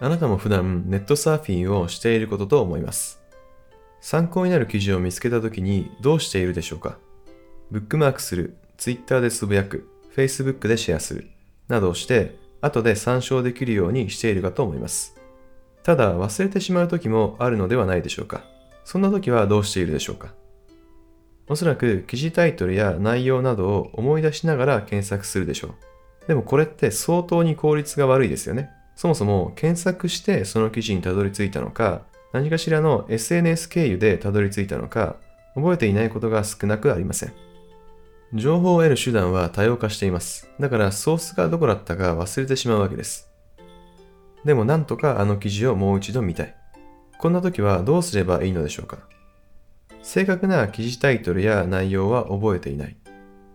あなたも普段ネットサーフィンをしていることと思います。参考になる記事を見つけたときにどうしているでしょうかブックマークする、Twitter でつぶやく、Facebook でシェアする、などをして、後で参照できるようにしているかと思います。ただ忘れてしまう時もあるのではないでしょうか。そんな時はどうしているでしょうか。おそらく記事タイトルや内容などを思い出しながら検索するでしょう。でもこれって相当に効率が悪いですよね。そもそも検索してその記事にたどり着いたのか、何かしらの SNS 経由でたどり着いたのか、覚えていないことが少なくありません。情報を得る手段は多様化しています。だからソースがどこだったか忘れてしまうわけです。でもなんとかあの記事をもう一度見たい。こんな時はどうすればいいのでしょうか正確な記事タイトルや内容は覚えていない。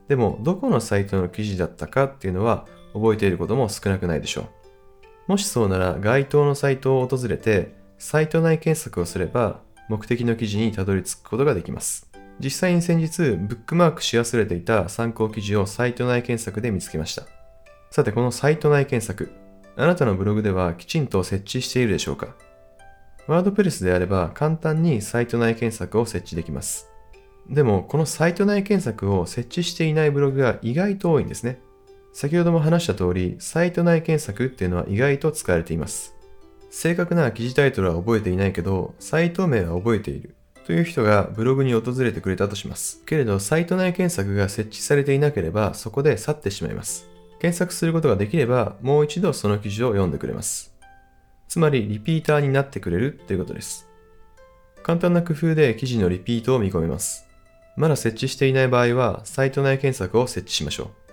でもどこのサイトの記事だったかっていうのは覚えていることも少なくないでしょう。もしそうなら該当のサイトを訪れてサイト内検索をすれば目的の記事にたどり着くことができます。実際に先日ブックマークし忘れていた参考記事をサイト内検索で見つけました。さてこのサイト内検索、あなたのブログではきちんと設置しているでしょうか？ワードプレスであれば簡単にサイト内検索を設置できます。でもこのサイト内検索を設置していないブログが意外と多いんですね。先ほども話した通り、サイト内検索っていうのは意外と使われています。正確な記事タイトルは覚えていないけど、サイト名は覚えている。という人がブログに訪れてくれたとします。けれど、サイト内検索が設置されていなければ、そこで去ってしまいます。検索することができれば、もう一度その記事を読んでくれます。つまり、リピーターになってくれるということです。簡単な工夫で記事のリピートを見込めます。まだ設置していない場合は、サイト内検索を設置しましょう。